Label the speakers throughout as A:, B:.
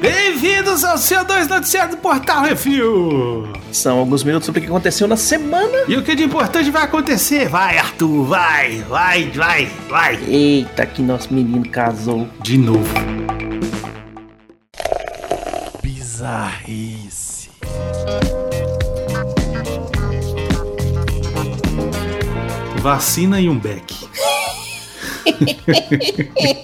A: Bem-vindos ao CO2 Noticiário do Portal Refil!
B: São alguns minutos sobre o que aconteceu na semana.
A: E o que de importante vai acontecer? Vai, Arthur, vai, vai, vai, vai!
B: Eita, que nosso menino casou.
A: De novo.
C: Bizarrice.
A: Vacina e um beck.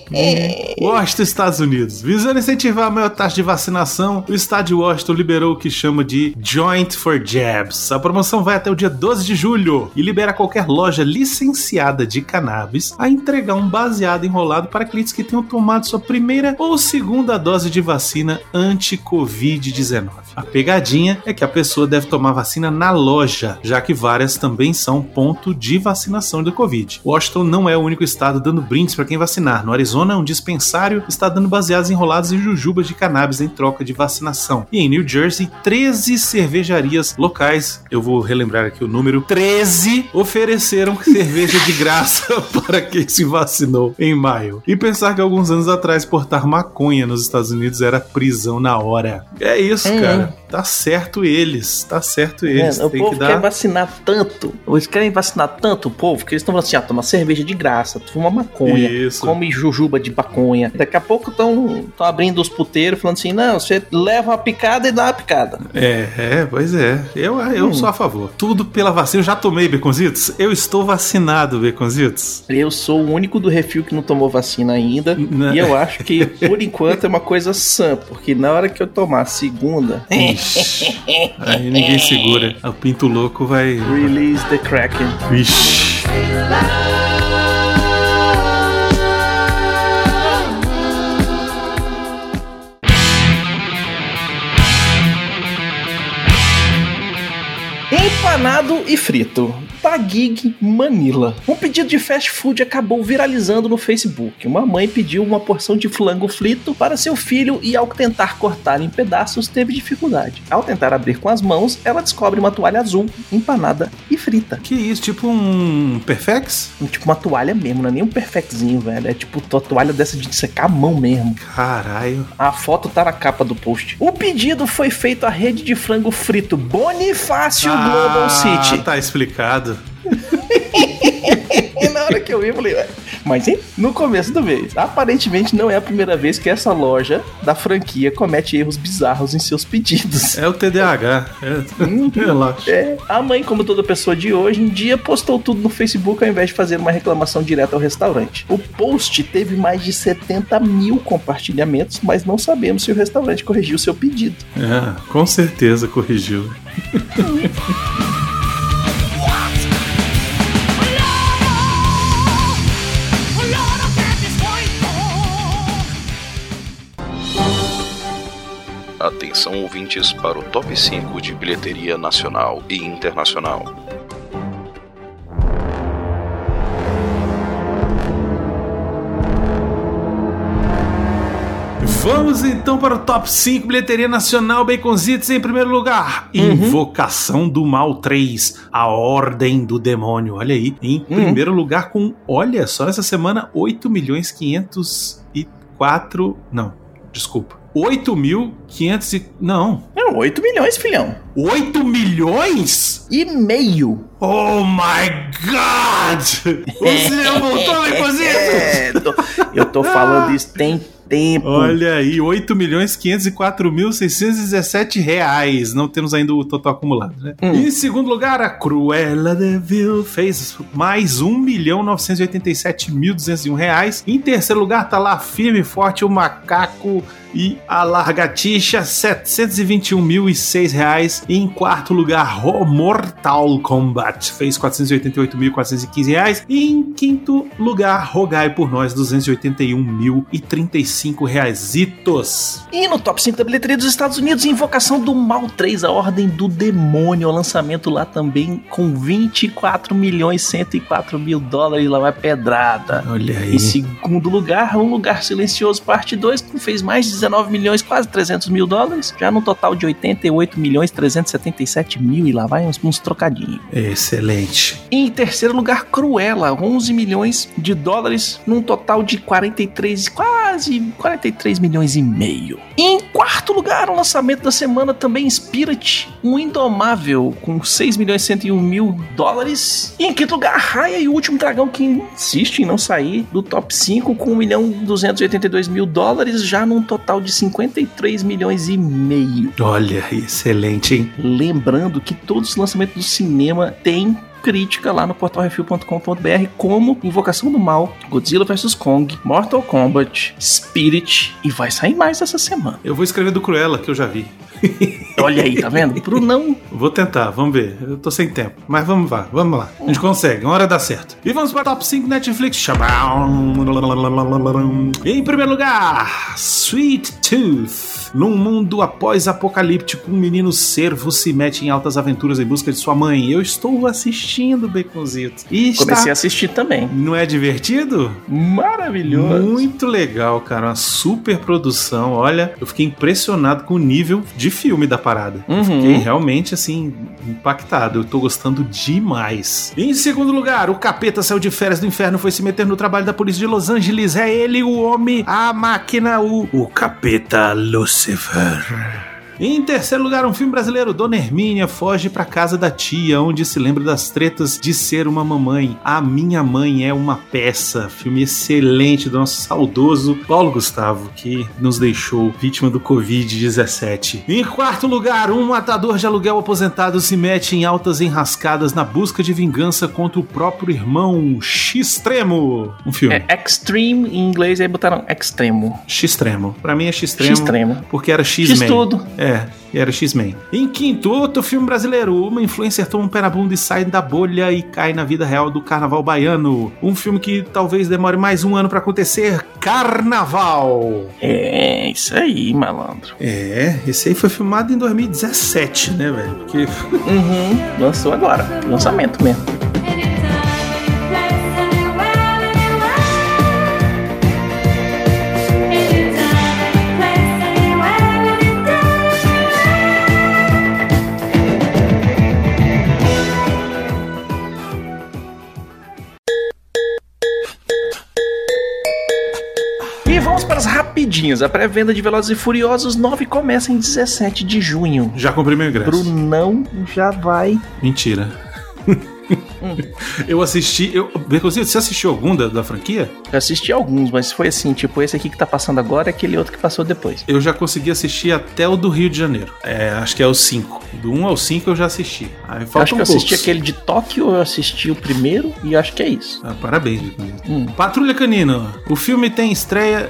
A: Washington, Estados Unidos. Visando incentivar a maior taxa de vacinação, o estado de Washington liberou o que chama de Joint for Jabs. A promoção vai até o dia 12 de julho e libera qualquer loja licenciada de cannabis a entregar um baseado enrolado para clientes que tenham tomado sua primeira ou segunda dose de vacina anti-Covid-19. A pegadinha é que a pessoa deve tomar vacina na loja, já que várias também são ponto de vacinação do Covid. Washington não é o único estado dando brindes para quem vacinar. No Arizona, um dispensário está dando baseados enrolados em jujubas de cannabis em troca de vacinação. E em New Jersey, 13 cervejarias locais, eu vou relembrar aqui o número, 13 ofereceram cerveja de graça para quem se vacinou em maio. E pensar que alguns anos atrás portar maconha nos Estados Unidos era prisão na hora. É isso,
B: É.
A: cara. Tá certo eles, tá certo eles.
B: É, o povo
A: que
B: quer
A: dar
B: vacinar tanto. Eles querem vacinar tanto o povo que eles estão falando assim: ah, toma cerveja de graça, fuma maconha,
A: Isso.
B: come jujuba de maconha. Daqui a pouco estão abrindo os puteiros falando assim: não, você leva uma picada e dá uma picada.
A: É, é, pois é. Eu, eu
B: Hum.
A: sou a favor. Tudo pela vacina. Eu já tomei, Beconzitos? Eu estou vacinado, Beconzitos.
B: Eu sou o único do refil que não tomou vacina ainda.
A: Não.
B: E eu acho que, por enquanto, é uma coisa sã, porque na hora que eu tomar a segunda.
A: Ixi, aí ninguém segura. O pinto louco vai.
B: Release the Kraken.
A: Ixi.
B: Empanado e frito. Tagig Manila. Um pedido de fast food acabou viralizando no Facebook. Uma mãe pediu uma porção de flango frito para seu filho e, ao tentar cortar em pedaços, teve dificuldade. Ao tentar abrir com as mãos, ela descobre uma toalha azul, empanada e frita.
A: Que isso? Tipo um Perfex?
B: Tipo uma toalha mesmo, não é nem um perfectzinho, velho. É tipo uma toalha dessa de secar a mão mesmo.
A: Caralho.
B: A foto tá na capa do post. O pedido foi feito à rede de frango frito Bonifácio Global City.
A: tá explicado.
B: E na hora que eu vi, eu falei, ué, mas hein? No começo do mês. Aparentemente não é a primeira vez que essa loja da franquia comete erros bizarros em seus pedidos.
A: É o TDAH. É, relaxa.
B: É, a mãe, como toda pessoa de hoje em dia, postou tudo no Facebook ao invés de fazer uma reclamação direta ao restaurante. O post teve mais de 70 mil compartilhamentos, mas não sabemos se o restaurante corrigiu seu pedido.
A: É, com certeza corrigiu.
D: Atenção ouvintes para o top 5 de bilheteria nacional e internacional.
A: Vamos então para o top 5 bilheteria nacional Baconzitos em primeiro lugar. Invocação do Mal 3, A Ordem do Demônio. Olha aí, em primeiro lugar com, olha só essa semana 8 milhões 504, não, desculpa. 8 mil 500 e, não,
B: É 8 milhões, filhão.
A: 8 milhões?
B: E meio.
A: Oh my god! O cinema voltou, Baconzitos!
B: É, tô- eu tô falando isso tem tempo.
A: Olha aí, 8 milhões 504 mil 617 reais. Não temos ainda o total acumulado, né?
B: Hum.
A: Em segundo lugar, a Cruella de Vil fez mais 1 milhão 987 mil 201 reais. Em terceiro lugar, tá lá firme e forte o Macaco e a Largatixa, 721 mil e seis reais. E em quarto lugar, Mortal Kombat fez 488 mil 415 reais. E em quinto lugar, Rogai por Nós, 281 mil e 36 5 reaisitos.
B: E no top 5 da bilheteria dos Estados Unidos, Invocação do Mal 3, A Ordem do Demônio, o lançamento lá também com 24 milhões 104 mil dólares, lá vai pedrada.
A: Olha aí.
B: Em segundo lugar, Um Lugar Silencioso, parte 2, que fez mais de 19 milhões, quase 300 mil dólares, já no total de 88 milhões 377 mil, e lá vai uns, uns trocadinhos.
A: Excelente.
B: Em terceiro lugar, Cruella, 11 milhões de dólares, num total de 43, quase 43 milhões e meio. E em quarto lugar, o lançamento da semana também Spirit, um indomável, com 6 milhões e 101 mil dólares. E em quinto lugar, Raya e o Último Dragão, que insiste em não sair do top 5, com 1 milhão e 282 mil dólares, já num total de 53 milhões e meio.
A: Olha, excelente, hein?
B: Lembrando que todos os lançamentos do cinema têm crítica lá no portalrefil.com.br como Invocação do Mal, Godzilla vs Kong, Mortal Kombat, Spirit e vai sair mais essa semana.
A: Eu vou escrever do Cruella, que eu já vi.
B: Olha aí, tá vendo? Pro não.
A: Vou tentar, vamos ver. Eu tô sem tempo. Mas vamos lá, vamos lá. A gente consegue, uma hora dá certo. E vamos para o top 5 Netflix. Em primeiro lugar, Sweet Tooth. Num mundo após-apocalíptico, um menino servo se mete em altas aventuras em busca de sua mãe. Eu estou assistindo, Baconzito. E está...
B: Comecei a assistir também.
A: Não é divertido?
B: Maravilhoso.
A: Muito legal, cara. Uma super produção. Olha, eu fiquei impressionado com o nível de filme da parada.
B: Uhum.
A: Fiquei realmente, assim, impactado. Eu tô gostando demais. Em segundo lugar, o capeta saiu de férias do inferno, foi se meter no trabalho da polícia de Los Angeles. É ele, o homem, a máquina, o, o capeta Lucifer. Em terceiro lugar, um filme brasileiro, Dona Hermínia foge pra casa da tia, onde se lembra das tretas de ser uma mamãe. A Minha Mãe é uma peça, filme excelente do nosso saudoso Paulo Gustavo, que nos deixou vítima do Covid-17. Em quarto lugar, um matador de aluguel aposentado se mete em altas enrascadas na busca de vingança contra o próprio irmão X-Tremo. Um filme.
B: É Extreme em inglês, aí botaram Extremo.
A: X-Tremo. Pra mim é X-Tremo.
B: X-Tremo.
A: Porque era
B: X
A: X-Men.
B: tudo.
A: É, era X-Men. Em quinto, outro filme brasileiro. Uma influencer toma um pé na bunda e sai da bolha e cai na vida real do carnaval baiano. Um filme que talvez demore mais um ano pra acontecer. Carnaval.
B: É, isso aí, malandro.
A: É, esse aí foi filmado em 2017, né, velho? Porque
B: Uhum, lançou agora. Lançamento mesmo. A pré-venda de Velozes e Furiosos 9 começa em 17 de junho.
A: já comprei meu ingresso.
B: Brunão já vai.
A: Mentira. eu assisti. Eu, Beconzito, você assistiu algum da, da franquia?
B: Eu assisti alguns, mas foi assim, tipo, esse aqui que tá passando agora é aquele outro que passou depois.
A: Eu já consegui assistir até o do Rio de Janeiro. É, acho que é o 5. Do 1 ao 5 eu já assisti. Aí faltam
B: acho que eu assisti aquele de Tóquio, eu assisti o primeiro e acho que é isso.
A: Ah, parabéns.
B: Hum.
A: Patrulha Canina. O filme tem estreia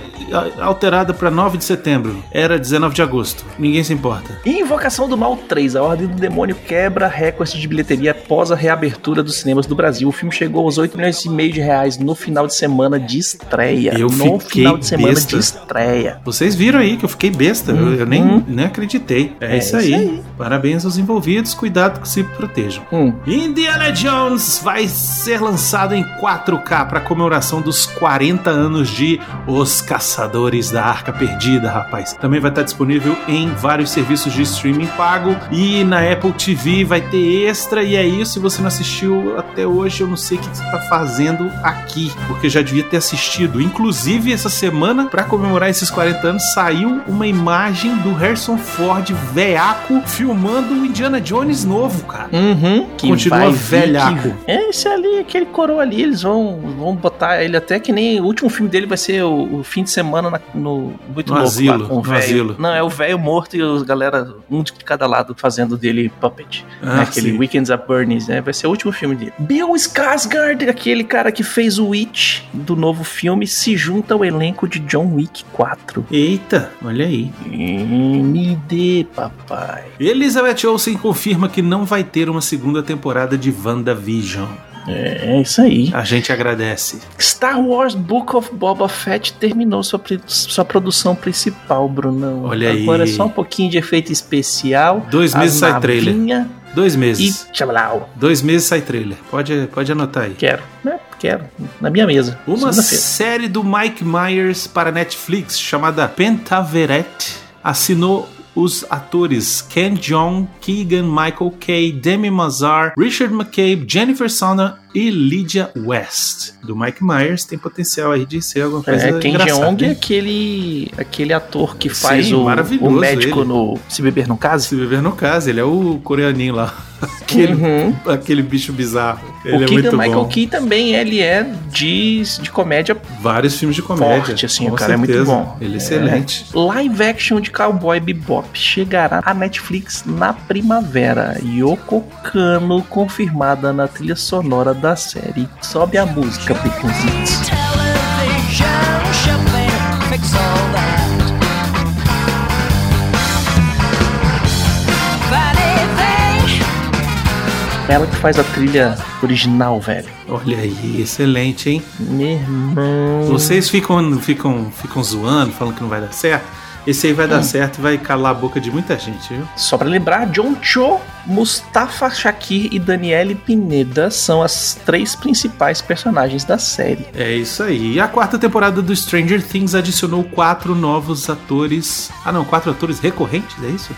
A: alterada pra 9 de setembro. Era 19 de agosto. Ninguém se importa.
B: Invocação do Mal 3, a Ordem do Demônio quebra recorde de bilheteria após a reabertura dos cinemas do Brasil. O filme chegou aos 8 milhões e meio de reais no final de semana de estreia.
A: Eu
B: no
A: fiquei
B: final de semana
A: besta.
B: de estreia.
A: Vocês viram aí que eu fiquei besta. Eu, eu nem,
B: Uhum.
A: nem acreditei. É,
B: É
A: isso,
B: isso
A: aí.
B: aí.
A: Parabéns aos envolvidos. Cuidado que se protejam.
B: Hum.
A: Indiana Jones vai ser lançado em 4K para comemoração dos 40 anos de Os Caçadores da Arca Perdida, rapaz. Também vai estar disponível em vários serviços de streaming pago e na Apple TV vai ter extra e é isso. Se você não assistiu até hoje, eu não sei o que você tá fazendo aqui, porque já devia ter assistido. Inclusive, essa semana, para comemorar esses 40 anos, saiu uma imagem do Harrison Ford veaco filmando o Indiana Jones novo, cara.
B: Uhum. Que
A: Continua velhaco.
B: que- É esse ali, aquele coroa ali, eles vão, vão botar ele até que nem o último filme dele vai ser o, o fim de semana na- no muito
A: No
B: louco
A: asilo,
B: lá com o velho. Não, é o velho morto e os galera um de cada lado fazendo dele puppet.
A: Ah,
B: né? Aquele
A: sim.
B: Weekends at Bernie's, né? Vai ser o último filme dele. Bill Skarsgård, aquele cara que fez o Witch do novo filme, se junta ao elenco de John Wick 4.
A: Eita, olha aí.
B: Me dê, papai.
A: Elizabeth Olsen confirma que não vai ter uma segunda temporada de WandaVision.
B: É, é isso aí.
A: A gente agradece.
B: Star Wars Book of Boba Fett terminou sua, sua produção principal, Brunão.
A: Olha aí.
B: Agora é só um pouquinho de efeito especial.
A: Dois meses sai trailer. Dois meses.
B: E tchau.
A: Dois meses sai trailer. Pode, pode anotar aí.
B: Quero, né? Quero. Na minha mesa.
A: Uma série do Mike Myers para Netflix chamada Pentaveret assinou os atores Ken Jeong, Keegan Michael Kay, Demi Mazar, Richard McCabe, Jennifer Sonner e Lydia West, do Mike Myers, tem potencial aí de ser alguma coisa
B: é, Ken Jeong é aquele, aquele ator que faz Sim, o, o médico ele. no Se Beber No Caso.
A: Se Beber No Caso, ele é o coreaninho lá. Aquele, uhum. aquele bicho bizarro. Ele o é Keegan
B: Michael
A: bom.
B: Key também, ele é de, de comédia.
A: Vários filmes de comédia.
B: Forte, assim, o cara certeza. é muito bom.
A: Ele é excelente.
B: Live action de Cowboy Bebop chegará à Netflix na primavera. Yoko Kano confirmada na trilha sonora da série. Sobe a música, Baconzitos. Ela que faz a trilha original, velho.
A: Olha aí, excelente, hein?
B: Meu irmão.
A: Vocês ficam, ficam, ficam zoando, falando que não vai dar certo. Esse aí vai dar hum. certo e vai calar a boca de muita gente, viu?
B: Só para lembrar, John Cho, Mustafa Shakir e Daniele Pineda são as três principais personagens da série.
A: É isso aí. E a quarta temporada do Stranger Things adicionou quatro novos atores. Ah, não, quatro atores recorrentes, é isso?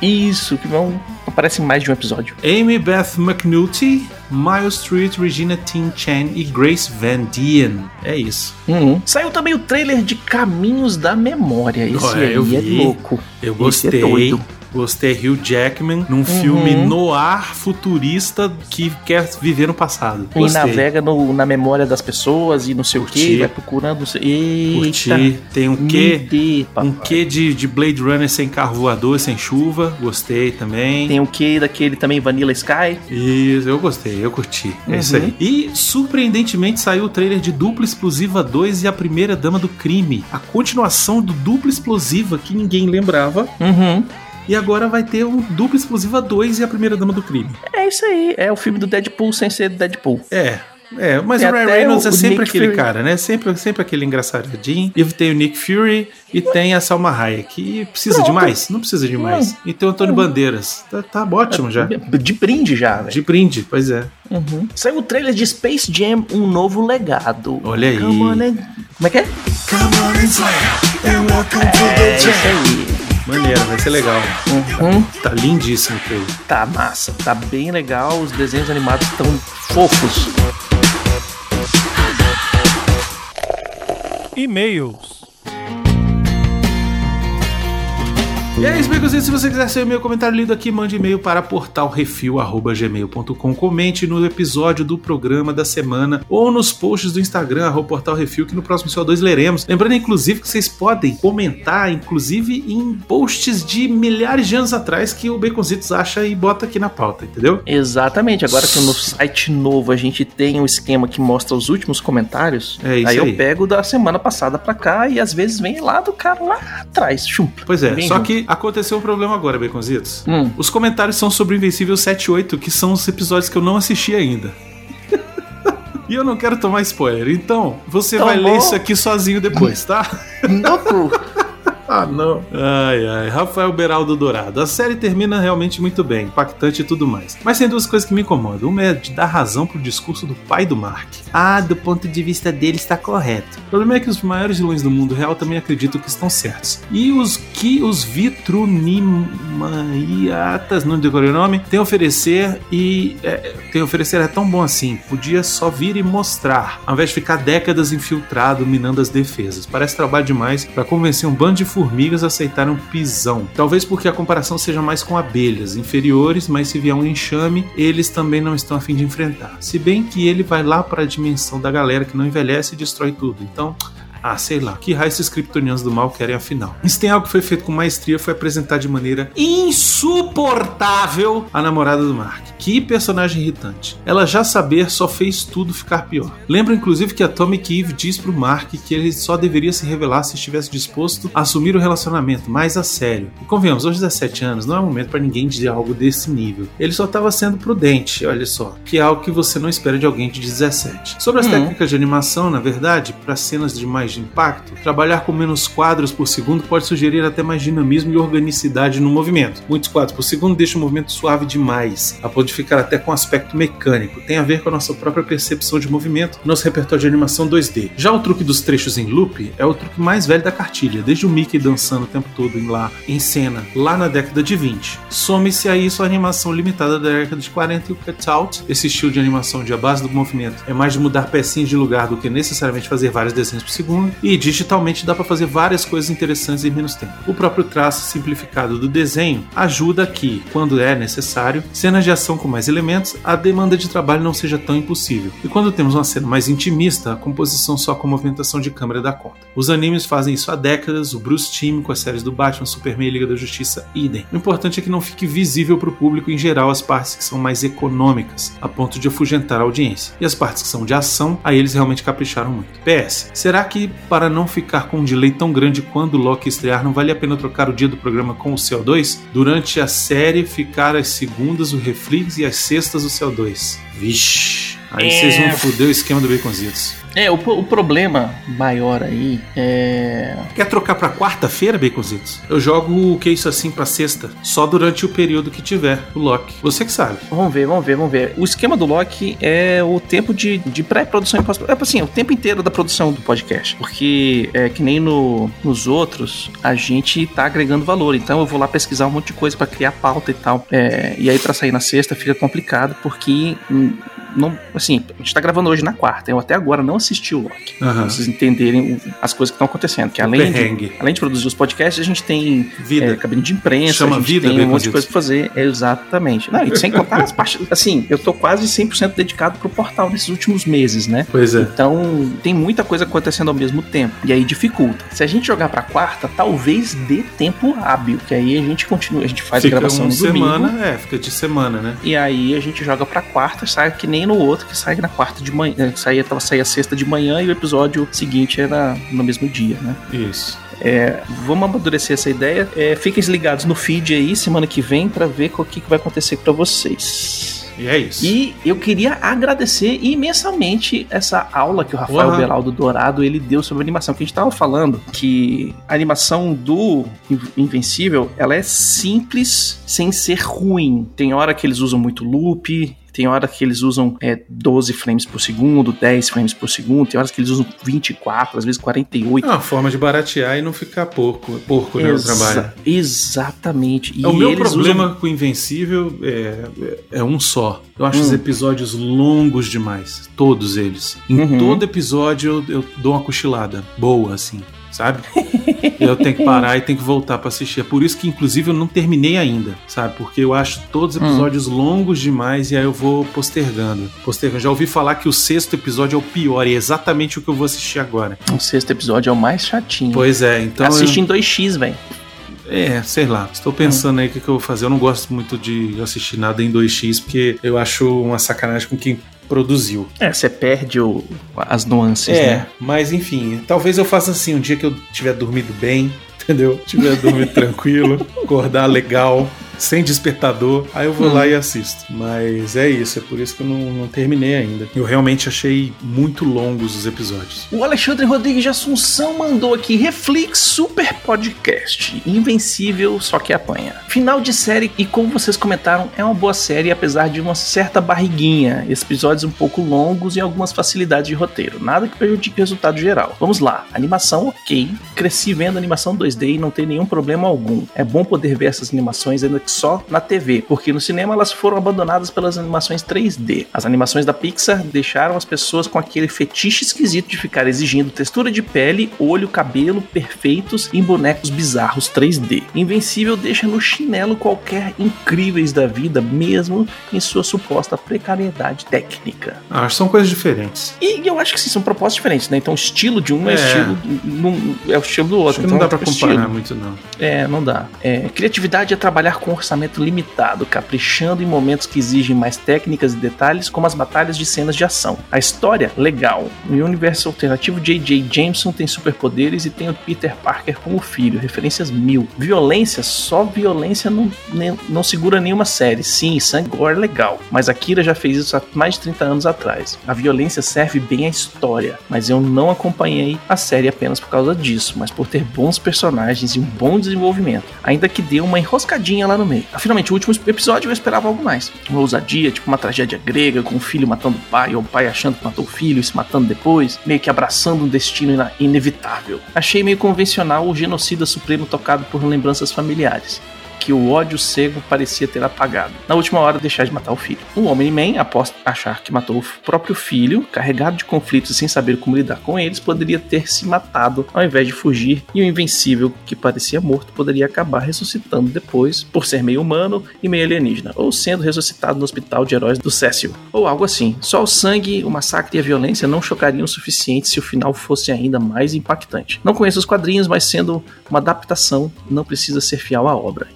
B: Isso, que vão aparecem mais de um episódio.
A: Amy Beth McNulty, Miles Street, Regina Tin Chen e Grace Van Dien. É isso.
B: Uhum. Saiu também o trailer de Caminhos da Memória. Esse aí é louco.
A: Eu gostei. Esse é Gostei Hugh Jackman num uhum. filme noir futurista que quer viver no passado.
B: Gostei. E navega no, na memória das pessoas e não sei Curti. o que, vai procurando. Eita,
A: Curti. Tem um quê? Dê, um quê de, de Blade Runner sem carro voador, sem chuva. Gostei também.
B: Tem um quê daquele também Vanilla Sky.
A: Isso, eu gostei, eu curti. É uhum. isso aí. E surpreendentemente saiu o trailer de Dupla Explosiva 2 e a Primeira Dama do Crime. A continuação do Dupla Explosiva que ninguém lembrava.
B: Uhum.
A: E agora vai ter um duplo exclusiva 2 e a primeira dama do crime.
B: É isso aí. É o filme do Deadpool sem ser do Deadpool.
A: É, é, mas o Ryan Reynolds é sempre Nick aquele Fury. cara, né? Sempre, sempre aquele engraçadinho. E tem o Nick Fury e tem a Salma Hayek. E precisa Pronto. de mais? Não precisa de mais. E tem o Antônio Bandeiras. Tá, tá ótimo já.
B: De brinde já, velho.
A: De brinde, pois é.
B: Uhum. Saiu o trailer de Space Jam, um novo legado.
A: Olha aí. Come on
B: and... Como é que é? Come on and slam, and welcome é, to the jam. Isso aí.
A: Maneiro, vai ser legal.
B: Uhum.
A: Tá lindíssimo o trailer.
B: Tá massa, tá bem legal. Os desenhos animados estão fofos.
A: E-mails. E é isso, amigos. se você quiser ser meu comentário lido aqui, mande e-mail para portalrefil.gmail.com. Comente no episódio do programa da semana ou nos posts do Instagram, arroba portalrefil, que no próximo CO2 leremos. Lembrando, inclusive, que vocês podem comentar, inclusive, em posts de milhares de anos atrás que o Baconzitos acha e bota aqui na pauta, entendeu?
B: Exatamente. Agora que no site novo a gente tem um esquema que mostra os últimos comentários, é isso aí, aí. eu pego da semana passada pra cá e às vezes vem lá do cara lá atrás, chupa.
A: Pois é, só junto. que aconteceu um problema agora, Baconzitos.
B: Hum.
A: Os comentários são sobre o Invencível 78, que são os episódios que eu não assisti ainda. e eu não quero tomar spoiler. Então, você tá vai bom. ler isso aqui sozinho depois, tá?
B: Não,
A: ah, não. Ai, ai. Rafael Beraldo Dourado. A série termina realmente muito bem, impactante e tudo mais. Mas tem duas coisas que me incomodam. Uma é de dar razão pro discurso do pai do Mark. Ah, do ponto de vista dele está correto. O problema é que os maiores vilões do mundo real também acreditam que estão certos. E os que os vitrunimaiatas, não decorei o nome, tem a oferecer e. É, tem a oferecer é tão bom assim. Podia só vir e mostrar, ao invés de ficar décadas infiltrado, minando as defesas. Parece trabalho demais para convencer um bando de formigas aceitaram pisão. Talvez porque a comparação seja mais com abelhas, inferiores, mas se vier um enxame, eles também não estão a fim de enfrentar. Se bem que ele vai lá para a dimensão da galera que não envelhece e destrói tudo. Então, Ah, sei lá. Que raio esses kryptonianos do mal querem afinal? Se tem algo que foi feito com maestria foi apresentar de maneira insuportável a namorada do Mark. Que personagem irritante. Ela já saber só fez tudo ficar pior. Lembra inclusive que a Atomic Eve diz pro Mark que ele só deveria se revelar se estivesse disposto a assumir o relacionamento mais a sério. E convenhamos, aos 17 anos não é momento para ninguém dizer algo desse nível. Ele só estava sendo prudente, olha só, que é algo que você não espera de alguém de 17. Sobre as
B: Uhum.
A: técnicas de animação, na verdade, para cenas de mais de impacto, trabalhar com menos quadros por segundo pode sugerir até mais dinamismo e organicidade no movimento. Muitos quadros por segundo deixam o movimento suave demais, a ponto de ficar até com aspecto mecânico. Tem a ver com a nossa própria percepção de movimento e nosso repertório de animação 2D. Já o truque dos trechos em loop é o truque mais velho da cartilha, desde o Mickey dançando o tempo todo em lá em cena, lá na década de 20. Some-se a isso a animação limitada da década de 40 e o cutout, esse estilo de animação de a base do movimento é mais de mudar pecinhas de lugar do que necessariamente fazer vários desenhos por segundo, e digitalmente dá para fazer várias coisas interessantes em menos tempo. O próprio traço simplificado do desenho ajuda que, quando é necessário, cenas de ação com mais elementos, a demanda de trabalho não seja tão impossível. E quando temos uma cena mais intimista, a composição só com movimentação de câmera dá conta. Os animes fazem isso há décadas, o Bruce Timm com as séries do Batman, Superman e Liga da Justiça, idem. O importante é que não fique visível para o público em geral as partes que são mais econômicas, a ponto de afugentar a audiência. E as partes que são de ação, aí eles realmente capricharam muito. PS, será que para não ficar com um delay tão grande quando o Loki estrear, não vale a pena trocar o dia do programa com o CO2? Durante a série ficar as segundas o Reflex e as sextas o CO2. Vixe. Aí vocês vão foder o esquema do Baconzitos.
B: É, o, o problema maior aí é.
A: Quer trocar pra quarta-feira, Baconzitos? Eu jogo o que isso assim pra sexta, só durante o período que tiver o Loki. Você que sabe.
B: Vamos ver, vamos ver, vamos ver. O esquema do Loki é o tempo de, de pré-produção e pós-produção. É assim, o tempo inteiro da produção do podcast. Porque é que nem no, nos outros, a gente tá agregando valor. Então eu vou lá pesquisar um monte de coisa pra criar pauta e tal. É, e aí pra sair na sexta fica complicado, porque. hum, Não, assim, a gente tá gravando hoje na quarta. Eu até agora não assisti o Loki.
A: Aham.
B: Pra vocês entenderem as coisas que estão acontecendo. Que além de, além de produzir os podcasts, a gente tem
A: Vida.
B: é, cabine de imprensa,
A: Chama
B: a gente
A: vida,
B: tem um monte de coisa pra fazer. É, exatamente. Não, e sem contar as partes. Assim, eu tô quase 100% dedicado pro portal nesses últimos meses, né?
A: Pois é.
B: Então, tem muita coisa acontecendo ao mesmo tempo. E aí dificulta. Se a gente jogar pra quarta, talvez dê tempo hábil. Que aí a gente continua, a gente faz
A: fica
B: a gravação
A: uma
B: no domingo.
A: semana, é, fica de semana, né?
B: E aí a gente joga pra quarta, sai que nem no outro, que sai na quarta de manhã. eh, Saía, tava saía sexta de manhã e o episódio seguinte era no mesmo dia, né?
A: Isso.
B: É, vamos amadurecer essa ideia. É, fiquem ligados no feed aí semana que vem pra ver o que, que vai acontecer pra vocês.
A: E é isso.
B: E eu queria agradecer imensamente essa aula que o Rafael
A: Uhum.
B: Beraldo Dourado ele deu sobre animação. Que a gente tava falando que a animação do In- Invencível ela é simples sem ser ruim. Tem hora que eles usam muito loop. Tem hora que eles usam é, 12 frames por segundo, 10 frames por segundo, tem horas que eles usam 24, às vezes 48.
A: É uma forma de baratear e não ficar porco, porco né, no trabalho.
B: Exatamente. E
A: É, o meu problema
B: usam-
A: com o Invencível é, é um só. Eu acho
B: Hum.
A: os episódios longos demais. Todos eles. Em
B: Uhum.
A: todo episódio eu, eu dou uma cochilada. Boa, assim. Sabe? Eu tenho que parar e tenho que voltar pra assistir. É por isso que, inclusive, eu não terminei ainda, sabe? Porque eu acho todos os episódios longos demais e aí eu vou postergando. Postergando. Já ouvi falar que o sexto episódio é o pior e é exatamente o que eu vou assistir agora.
B: O sexto episódio é o mais chatinho.
A: Pois é, então. eu-
B: Assiste em 2x, velho.
A: É, sei lá. Estou pensando aí o que, que eu vou fazer. Eu não gosto muito de assistir nada em 2x, porque eu acho uma sacanagem com quem produziu.
B: É, você perde o- as nuances,
A: É,
B: né?
A: mas enfim, talvez eu faça assim, um dia que eu tiver dormido bem, entendeu? Tiver dormido tranquilo, acordar legal, sem despertador, aí eu vou lá e assisto. Mas é isso, é por isso que eu não, não terminei ainda. Eu realmente achei muito longos os episódios.
B: O Alexandre Rodrigues de Assunção mandou aqui Reflex Super Podcast. Invencível, só que apanha. Final de série, e como vocês comentaram, é uma boa série, apesar de uma certa barriguinha. Episódios um pouco longos e algumas facilidades de roteiro. Nada que prejudique o resultado geral. Vamos lá. Animação, ok. Cresci vendo animação 2D e não tem nenhum problema algum. É bom poder ver essas animações, ainda só na TV, porque no cinema elas foram abandonadas pelas animações 3D. As animações da Pixar deixaram as pessoas com aquele fetiche esquisito de ficar exigindo textura de pele, olho, cabelo perfeitos em bonecos bizarros 3D. Invencível deixa no chinelo qualquer incríveis da vida, mesmo em sua suposta precariedade técnica.
A: Acho que são coisas diferentes.
B: E eu acho que sim, são propostas diferentes, né? Então o estilo de um é, é estilo é o estilo do outro. Acho que
A: então,
B: não
A: dá pra comparar estilo. muito, não.
B: É, não dá. É, criatividade é trabalhar com orçamento limitado, caprichando em momentos que exigem mais técnicas e detalhes, como as batalhas de cenas de ação. A história, legal. No universo alternativo, J.J. Jameson tem superpoderes e tem o Peter Parker como filho. Referências mil. Violência, só violência não, nem, não segura nenhuma série. Sim, sangue é legal. Mas a Kira já fez isso há mais de 30 anos atrás. A violência serve bem à história, mas eu não acompanhei a série apenas por causa disso, mas por ter bons personagens e um bom desenvolvimento. Ainda que dê uma enroscadinha lá no meio. Finalmente, o último episódio eu esperava algo mais. Uma ousadia, tipo uma tragédia grega, com o filho matando o pai, ou o pai achando que matou o filho e se matando depois, meio que abraçando um destino inevitável. Achei meio convencional o genocida supremo tocado por lembranças familiares que o ódio cego parecia ter apagado. Na última hora, deixar de matar o filho. O Homem-Man, após achar que matou o próprio filho, carregado de conflitos sem saber como lidar com eles, poderia ter se matado ao invés de fugir, e o Invencível, que parecia morto, poderia acabar ressuscitando depois, por ser meio humano e meio alienígena, ou sendo ressuscitado no hospital de heróis do Cécio, ou algo assim. Só o sangue, o massacre e a violência não chocariam o suficiente se o final fosse ainda mais impactante. Não conheço os quadrinhos, mas sendo uma adaptação, não precisa ser fiel à obra.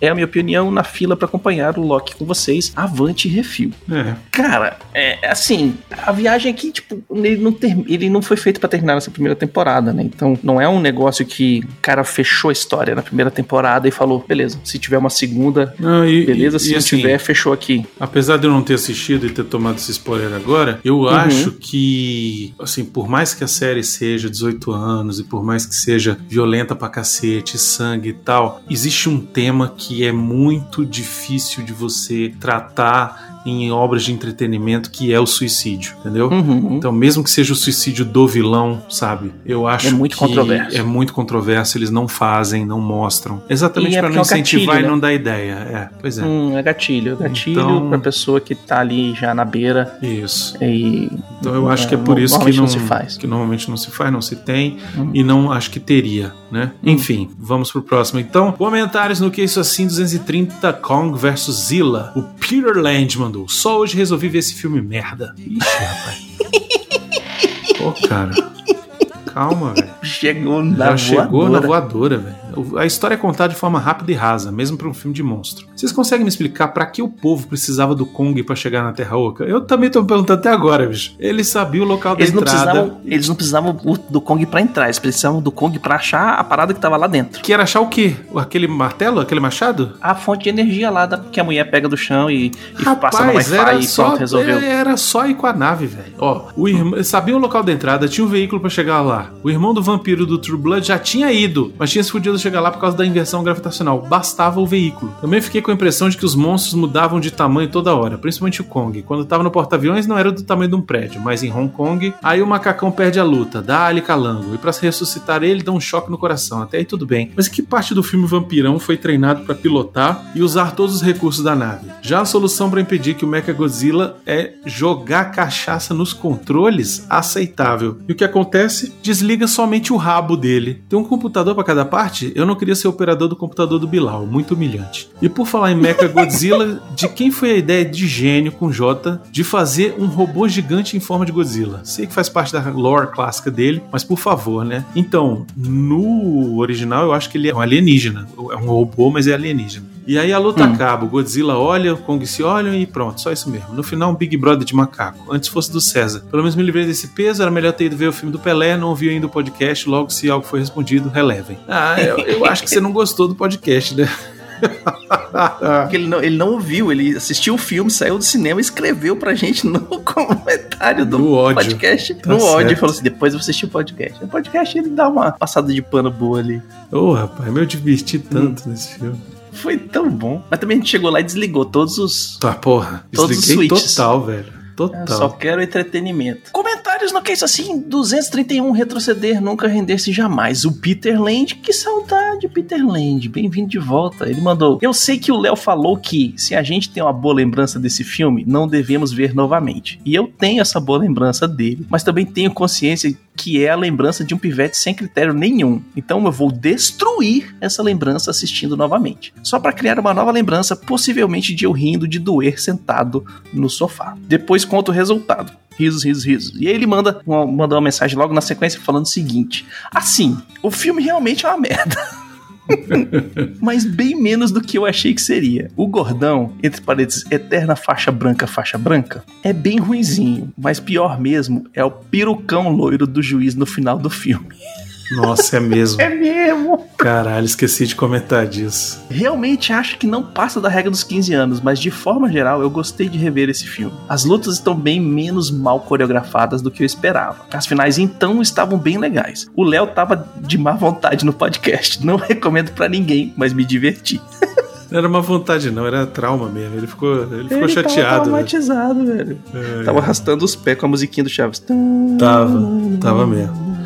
B: É a minha opinião na fila para acompanhar o Loki com vocês. Avante refil. É. Cara, é assim, a viagem aqui, tipo, ele não, ter, ele não foi feito para terminar essa primeira temporada, né? Então, não é um negócio que o cara fechou a história na primeira temporada e falou, beleza, se tiver uma segunda, não, e, beleza, se e, não assim, tiver, fechou aqui.
A: Apesar de eu não ter assistido e ter tomado esse spoiler agora, eu uhum. acho que, assim, por mais que a série seja 18 anos e por mais que seja violenta pra cacete, sangue e tal, existe um tema que é muito difícil de você tratar em obras de entretenimento que é o suicídio, entendeu? Uhum. Então, mesmo que seja o suicídio do vilão, sabe? Eu acho
B: é muito
A: que
B: controverso.
A: é muito controverso, eles não fazem, não mostram. Exatamente é para não incentivar gatilho, e não né? dar ideia. É, pois é.
B: Hum, é gatilho, é gatilho então, pra pessoa que tá ali já na beira.
A: Isso.
B: E,
A: então eu acho que é por isso que não, não, se faz. Que normalmente não se faz, não se tem hum. e não acho que teria, né? Hum. Enfim, vamos pro próximo. Então, comentários no que isso assim 230 Kong versus Zilla. O Peter Landman mandou. Só hoje resolvi ver esse filme merda. Ixi, rapaz. Pô, cara. Calma, velho.
B: Chegou na
A: Já voadora. chegou na voadora, velho. A história é contada de forma rápida e rasa, mesmo para um filme de monstro. Vocês conseguem me explicar para que o povo precisava do Kong para chegar na Terra Oca? Eu também tô me perguntando até agora, bicho. Ele sabia o local
B: eles
A: da entrada.
B: Precisavam, eles não precisavam do Kong para entrar, eles precisavam do Kong para achar a parada que tava lá dentro.
A: Que era achar o quê? Aquele martelo? Aquele machado?
B: A fonte de energia lá da, que a mulher pega do chão e, e Rapaz, passa no Wi-Fi e só, pronto, resolveu.
A: Era só ir com a nave, velho. Ó, o irmão, sabia o local da entrada, tinha um veículo para chegar lá. O irmão do vampiro do True Blood já tinha ido, mas tinha se fudido chegar lá por causa da inversão gravitacional, bastava o veículo. Também fiquei com a impressão de que os monstros mudavam de tamanho toda hora, principalmente o Kong. Quando estava no porta-aviões não era do tamanho de um prédio, mas em Hong Kong, aí o macacão perde a luta, dá ali calango, e para ressuscitar ele dá um choque no coração. Até aí tudo bem. Mas que parte do filme Vampirão foi treinado para pilotar e usar todos os recursos da nave? Já a solução para impedir que o Mechagodzilla é jogar cachaça nos controles? Aceitável. E o que acontece? Desliga somente o rabo dele. Tem um computador para cada parte? Eu não queria ser operador do computador do Bilal, muito humilhante. E por falar em Mecha Godzilla, de quem foi a ideia de gênio com J de fazer um robô gigante em forma de Godzilla? Sei que faz parte da lore clássica dele, mas por favor, né? Então, no original eu acho que ele é um alienígena. É um robô, mas é alienígena. E aí a luta hum. acaba, o Godzilla olha, o Kong se olha e pronto, só isso mesmo. No final, um Big Brother de macaco. Antes fosse do César. Pelo menos me livrei desse peso, era melhor ter ido ver o filme do Pelé, não ouvi ainda o podcast, logo se algo foi respondido, relevem. Ah, eu, eu acho que você não gostou do podcast, né?
B: ele, não, ele não ouviu, ele assistiu o filme, saiu do cinema e escreveu pra gente no comentário do no podcast. Tá no certo. ódio, e falou assim: depois eu assisti o podcast. O podcast ele dá uma passada de pano boa ali.
A: Ô, oh, rapaz, eu diverti tanto hum. nesse filme.
B: Foi tão bom. Mas também a gente chegou lá e desligou todos os.
A: Tá, porra.
B: Todos os switches.
A: total, velho. Total. Eu
B: só quero entretenimento. Comentário comentários no que é isso assim, 231 retroceder, nunca render-se jamais. O Peter Land, que saudade, Peter Land, bem-vindo de volta. Ele mandou: Eu sei que o Léo falou que se a gente tem uma boa lembrança desse filme, não devemos ver novamente. E eu tenho essa boa lembrança dele, mas também tenho consciência que é a lembrança de um pivete sem critério nenhum. Então eu vou destruir essa lembrança assistindo novamente. Só para criar uma nova lembrança, possivelmente de eu rindo de doer sentado no sofá. Depois conto o resultado risos, risos, risos. E aí ele manda uma, manda uma mensagem logo na sequência falando o seguinte: Assim, o filme realmente é uma merda. Mas bem menos do que eu achei que seria. O gordão, entre parênteses, eterna faixa branca, faixa branca, é bem ruinzinho. Mas pior mesmo é o perucão loiro do juiz no final do filme.
A: Nossa, é mesmo.
B: É mesmo.
A: Caralho, esqueci de comentar disso.
B: Realmente acho que não passa da regra dos 15 anos, mas de forma geral eu gostei de rever esse filme. As lutas estão bem menos mal coreografadas do que eu esperava. As finais então estavam bem legais. O Léo tava de má vontade no podcast. Não recomendo para ninguém, mas me diverti.
A: Não era uma vontade, não, era trauma mesmo. Ele ficou, ele ficou
B: ele
A: chateado.
B: Tava traumatizado, né? velho. É, tava arrastando os pés com a musiquinha do Chaves.
A: Tava, tava mesmo.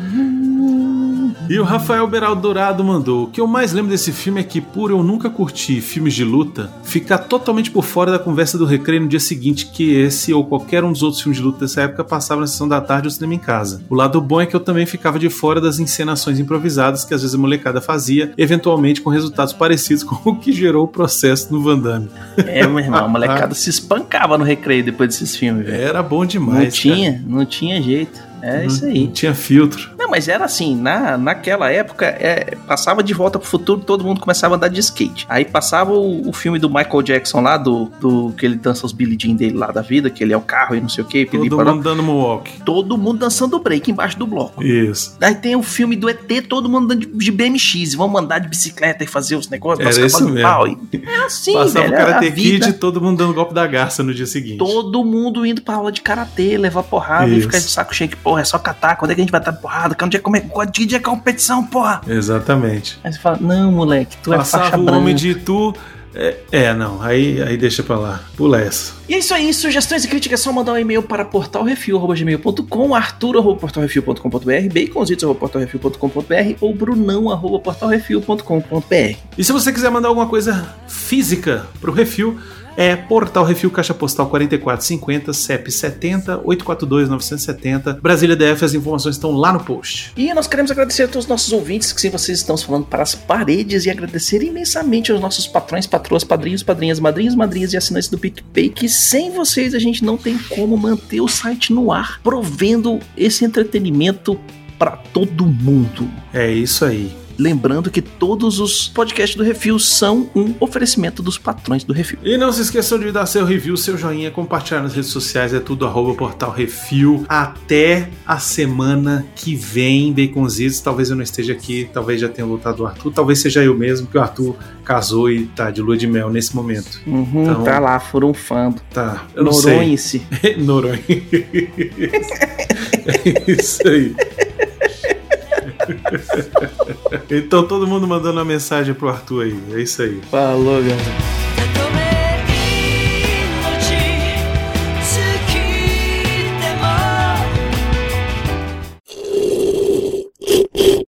A: E o Rafael Beral Dourado mandou: O que eu mais lembro desse filme é que, por eu nunca curtir filmes de luta, ficar totalmente por fora da conversa do recreio no dia seguinte, que esse ou qualquer um dos outros filmes de luta dessa época passava na sessão da tarde ou cinema em casa. O lado bom é que eu também ficava de fora das encenações improvisadas que às vezes a molecada fazia, eventualmente com resultados parecidos com o que gerou o processo no Van Damme.
B: É, meu irmão, a molecada se espancava no recreio depois desses filmes, velho.
A: Era bom demais.
B: Não tinha, cara. não tinha jeito. É
A: não,
B: isso aí.
A: Não tinha filtro.
B: Não, mas era assim, na, naquela época, é, passava de volta pro futuro, todo mundo começava a andar de skate. Aí passava o, o filme do Michael Jackson lá, do, do que ele dança os Billy Jean dele lá da vida, que ele é o carro e não sei o que.
A: Todo mundo parou. dando moonwalk.
B: Todo mundo dançando break embaixo do bloco.
A: Isso.
B: Aí tem o filme do ET, todo mundo andando de, de BMX, vamos andar de bicicleta e fazer os negócios.
A: Era isso mesmo. Pau. E,
B: é assim,
A: Passava
B: velho,
A: o Karate Kid e todo mundo dando golpe da garça no dia seguinte.
B: Todo mundo indo pra aula de Karatê, levar porrada isso. e ficar de saco cheio que, porra, é só catar, quando é que a gente vai estar porrada? Quando é, como é, quando é competição, porra?
A: Exatamente.
B: Aí você fala, não, moleque, tu
A: Passava
B: é faixa
A: o
B: branca.
A: homem de tu. É, é, não, aí, aí deixa pra lá. Pula essa.
B: E é isso aí, sugestões e críticas é só mandar um e-mail para portalrefil.gmail.com, arthur.portalrefil.com.br, baconzitos.portalrefil.com.br ou brunão.portalrefil.com.br.
A: E se você quiser mandar alguma coisa física pro Refil, é Portal Refil Caixa Postal 4450 CEP 70 842 970 Brasília DF. As informações estão lá no post.
B: E nós queremos agradecer a todos os nossos ouvintes que sim, vocês estão falando para as paredes e agradecer imensamente aos nossos patrões, patroas, padrinhos, padrinhas, madrinhos, madrinhas e assinantes do PicPay que sem vocês a gente não tem como manter o site no ar, provendo esse entretenimento para todo mundo.
A: É isso aí.
B: Lembrando que todos os podcasts do Refil são um oferecimento dos patrões do Refil.
A: E não se esqueçam de dar seu review, seu joinha, compartilhar nas redes sociais, é tudo arroba portal Refil. Até a semana que vem, Baconzitos. Talvez eu não esteja aqui, talvez já tenha voltado o Arthur, talvez seja eu mesmo, que o Arthur casou e tá de lua de mel nesse momento.
B: Uhum, então, tá lá, furunfando.
A: Tá, eu não sei.
B: Noronha-se.
A: Noronha. é isso aí. Então todo mundo mandando uma mensagem pro Arthur aí. É isso aí.
B: Falou, galera.